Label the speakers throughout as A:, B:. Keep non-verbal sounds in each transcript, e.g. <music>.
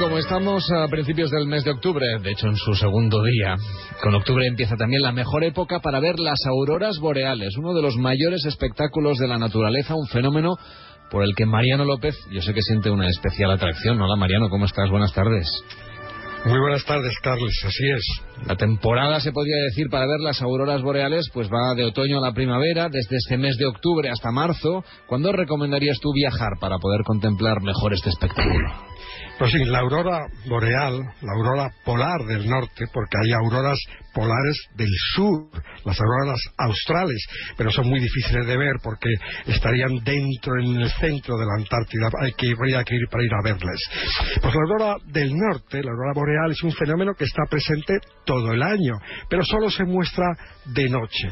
A: como estamos a principios del mes de octubre, de hecho en su segundo día, con octubre empieza también la mejor época para ver las auroras boreales, uno de los mayores espectáculos de la naturaleza, un fenómeno por el que Mariano López, yo sé que siente una especial atracción. Hola Mariano, ¿cómo estás? Buenas tardes.
B: Muy buenas tardes, Carlos, así es.
A: La temporada, se podría decir, para ver las auroras boreales, pues va de otoño a la primavera, desde este mes de octubre hasta marzo. ¿Cuándo recomendarías tú viajar para poder contemplar mejor este espectáculo?
B: Pues sí, la aurora boreal, la aurora polar del norte, porque hay auroras polares del sur, las auroras australes, pero son muy difíciles de ver porque estarían dentro, en el centro de la Antártida, hay que, habría que ir para ir a verles. Pues la aurora del norte, la aurora boreal, es un fenómeno que está presente todo el año, pero solo se muestra de noche.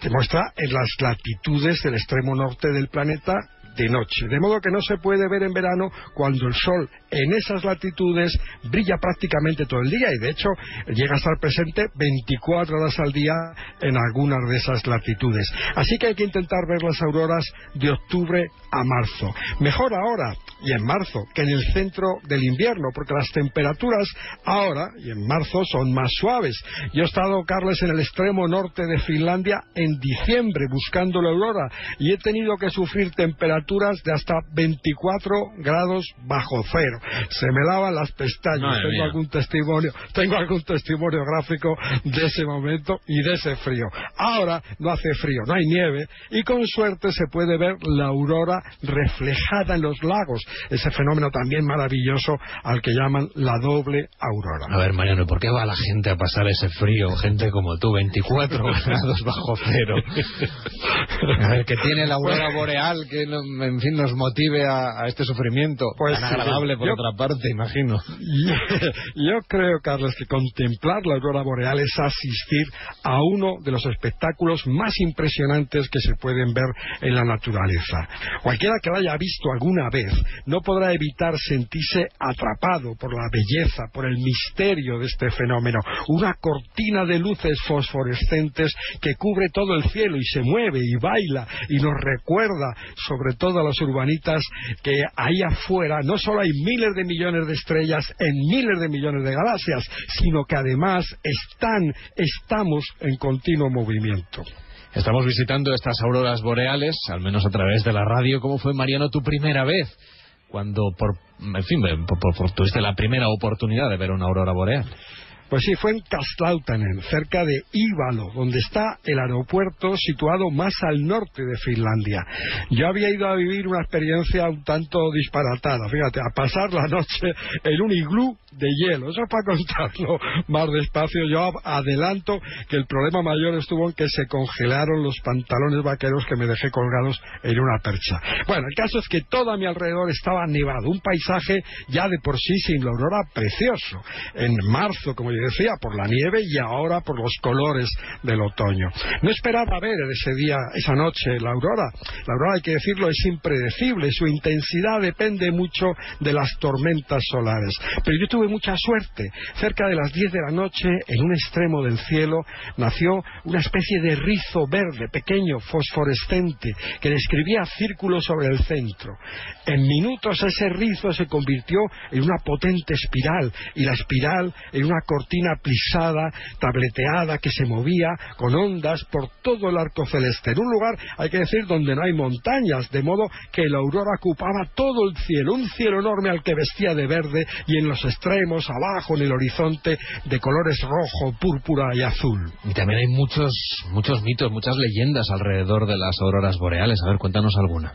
B: se muestra en las latitudes del extremo norte del planeta de noche. De modo que no se puede ver en verano cuando el sol en esas latitudes brilla prácticamente todo el día y de hecho llega a estar presente 24 horas al día en algunas de esas latitudes. Así que hay que intentar ver las auroras de octubre a marzo. Mejor ahora y en marzo que en el centro del invierno porque las temperaturas ahora y en marzo son más suaves. Yo he estado, Carles, en el extremo norte de Finlandia en diciembre buscando la aurora y he tenido que sufrir temperaturas de hasta 24 grados bajo cero. Se me lavan las pestañas. tengo algún testimonio, tengo algún testimonio gráfico de ese momento y de ese frío. Ahora no hace frío, no hay nieve y con suerte se puede ver la aurora reflejada en los lagos. Ese fenómeno también maravilloso al que llaman la doble aurora.
A: A ver, Mariano, ¿por qué va la gente a pasar ese frío? Gente como tú, 24 <laughs> grados bajo cero. A ver, que tiene la aurora boreal que en fin, nos motive a, este sufrimiento pues tan agradable, por otra parte, imagino. <laughs>
B: Yo, creo, Carlos, que contemplar la aurora boreal es asistir a uno de los espectáculos más impresionantes que se pueden ver en la naturaleza. Cualquiera que lo haya visto alguna vez no podrá evitar sentirse atrapado por la belleza, por el misterio de este fenómeno. Una cortina de luces fosforescentes que cubre todo el cielo y se mueve y baila y nos recuerda sobre todo todas las urbanitas que ahí afuera no solo hay miles de millones de estrellas en miles de millones de galaxias, sino que además están, estamos en continuo movimiento.
A: Estamos visitando estas auroras boreales, al menos a través de la radio. ¿Cómo fue, Mariano, tu primera vez? Cuando, por, en fin, tuviste la primera oportunidad de ver una aurora boreal.
B: Pues sí, fue en Kastlautanen, cerca de Ívalo, donde está el aeropuerto situado más al norte de Finlandia. Yo había ido a vivir una experiencia un tanto disparatada, fíjate, a pasar la noche en un iglú de hielo. Eso para contarlo más despacio. Yo adelanto que el problema mayor estuvo en que se congelaron los pantalones vaqueros que me dejé colgados en una percha. Bueno, el caso es que todo a mi alrededor estaba nevado, un paisaje ya de por sí sin la aurora precioso. En marzo, como decía, por la nieve y ahora por los colores del otoño. No esperaba ver ese día, esa noche, la aurora. La aurora, hay que decirlo, es impredecible. Su intensidad depende mucho de las tormentas solares. Pero yo tuve mucha suerte. Cerca de las 10 de la noche, en un extremo del cielo, nació una especie de rizo verde, pequeño, fosforescente, que describía círculos sobre el centro. En minutos ese rizo se convirtió en una potente espiral, y la espiral en una cortina plisada, tableteada, que se movía con ondas por todo el arco celeste. En un lugar, hay que decir, donde no hay montañas, de modo que la aurora ocupaba todo el cielo, un cielo enorme al que vestía de verde y en los extremos abajo en el horizonte, de colores rojo, púrpura y azul.
A: Y también hay muchos, muchos mitos, muchas leyendas alrededor de las auroras boreales. A ver, cuéntanos alguna.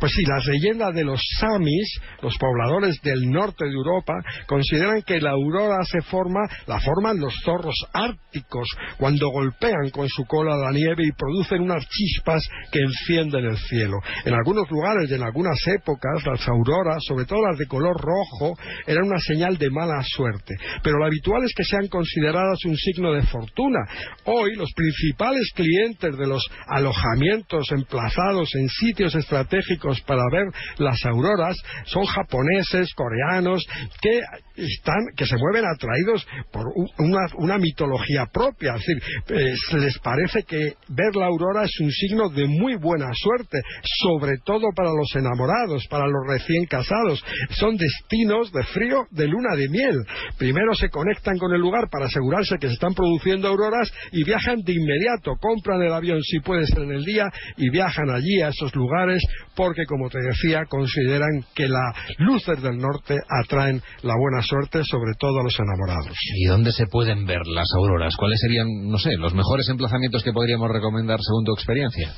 B: Pues sí, las leyendas de los Samis, los pobladores del norte de Europa, consideran que la aurora se forma, la forman los zorros árticos cuando golpean con su cola la nieve y producen unas chispas que encienden el cielo. En algunos lugares y en algunas épocas, las auroras, sobre todo las de color rojo, eran una señal de mala suerte. Pero lo habitual es que sean consideradas un signo de fortuna. Hoy, los principales clientes de los alojamientos emplazados en sitios estratégicos para ver las auroras son japoneses, coreanos, que están, que se mueven atraídos por una, mitología propia. Es decir, eh, les parece que ver la aurora es un signo de muy buena suerte, sobre todo para los enamorados, para los recién casados. Son destinos de frío de luna de miel. Primero se conectan con el lugar para asegurarse que se están produciendo auroras y viajan de inmediato, compran el avión si puede ser en el día y viajan allí a esos lugares porque, como te decía, consideran que las luces del norte atraen la buena suerte, sobre todo a los enamorados.
A: ¿Y dónde se pueden ver las auroras? ¿Cuáles serían, no sé, los mejores emplazamientos que podríamos recomendar según tu experiencia?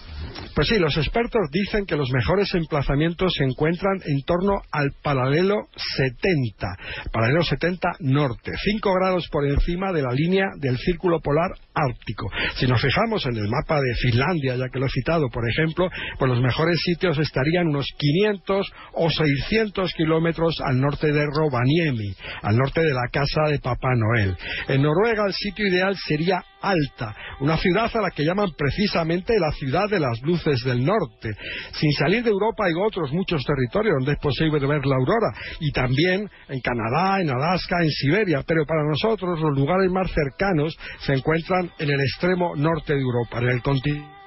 B: Pues sí, los expertos dicen que los mejores emplazamientos se encuentran en torno al paralelo 70, paralelo 70 norte, 5 grados por encima de la línea del círculo polar ártico. Si nos fijamos en el mapa de Finlandia, ya que lo he citado, por ejemplo, pues los mejores sitios estarían unos 500 o 600 kilómetros al norte de Rovaniemi, al norte de la casa de Papá Noel. En Noruega el sitio ideal sería Alta, una ciudad a la que llaman precisamente la ciudad de las luces del norte. Sin salir de Europa hay otros muchos territorios donde es posible ver la aurora, y también en Canadá, en Alaska, en Siberia, pero para nosotros los lugares más cercanos se encuentran en el extremo norte de Europa, en el continente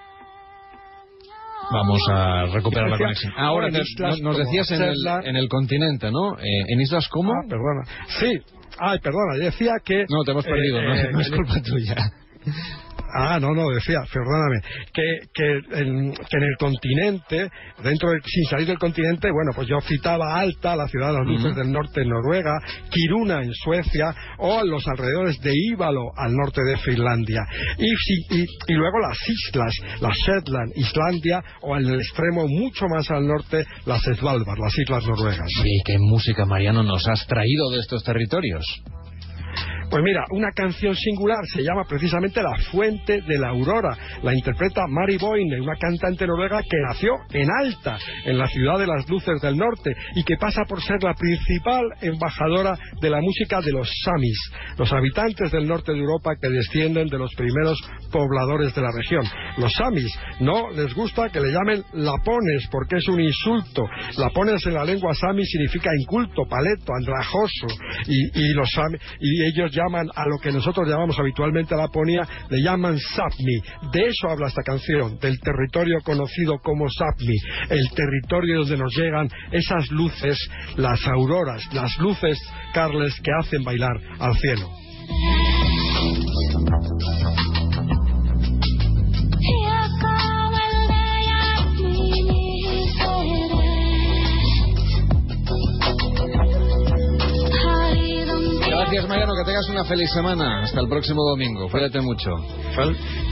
A: Vamos a recuperar la conexión. Ahora nos decías en el, en el, continente, ¿no? Eh, ¿En islas cómo?
B: Ah, perdona. Sí. Ay, perdona. Decía que...
A: No, te hemos perdido. no, eh, <laughs> no es culpa tuya.
B: Ah, no, no, decía, perdóname, que, que, en, que en el continente, dentro sin salir del continente, bueno, pues yo citaba Alta, la ciudad de las luces del norte en Noruega, Kiruna en Suecia, o los alrededores de Ívalo al norte de Finlandia. Y, y, y luego las islas, las Shetland, Islandia, o en el extremo mucho más al norte, las Svalbard, las islas noruegas.
A: ¿Y qué música, Mariano, nos has traído de estos territorios?
B: Pues mira, una canción singular se llama precisamente La Fuente de la Aurora. La interpreta Mari Boine, una cantante noruega que nació en Alta, en la ciudad de las luces del norte, y que pasa por ser la principal embajadora de la música de los Samis, los habitantes del norte de Europa que descienden de los primeros pobladores de la región. Los Samis no les gusta que le llamen lapones porque es un insulto. Lapones en la lengua Sami significa inculto, paleto, andrajoso, y, los y ellos ya llaman a lo que nosotros llamamos habitualmente a Laponia, le llaman Sapmi. De eso habla esta canción, del territorio conocido como Sapmi, el territorio donde nos llegan esas luces, las auroras, las luces, Carles, que hacen bailar al cielo.
A: Tengas una feliz semana. Hasta el próximo domingo. Cuídate mucho.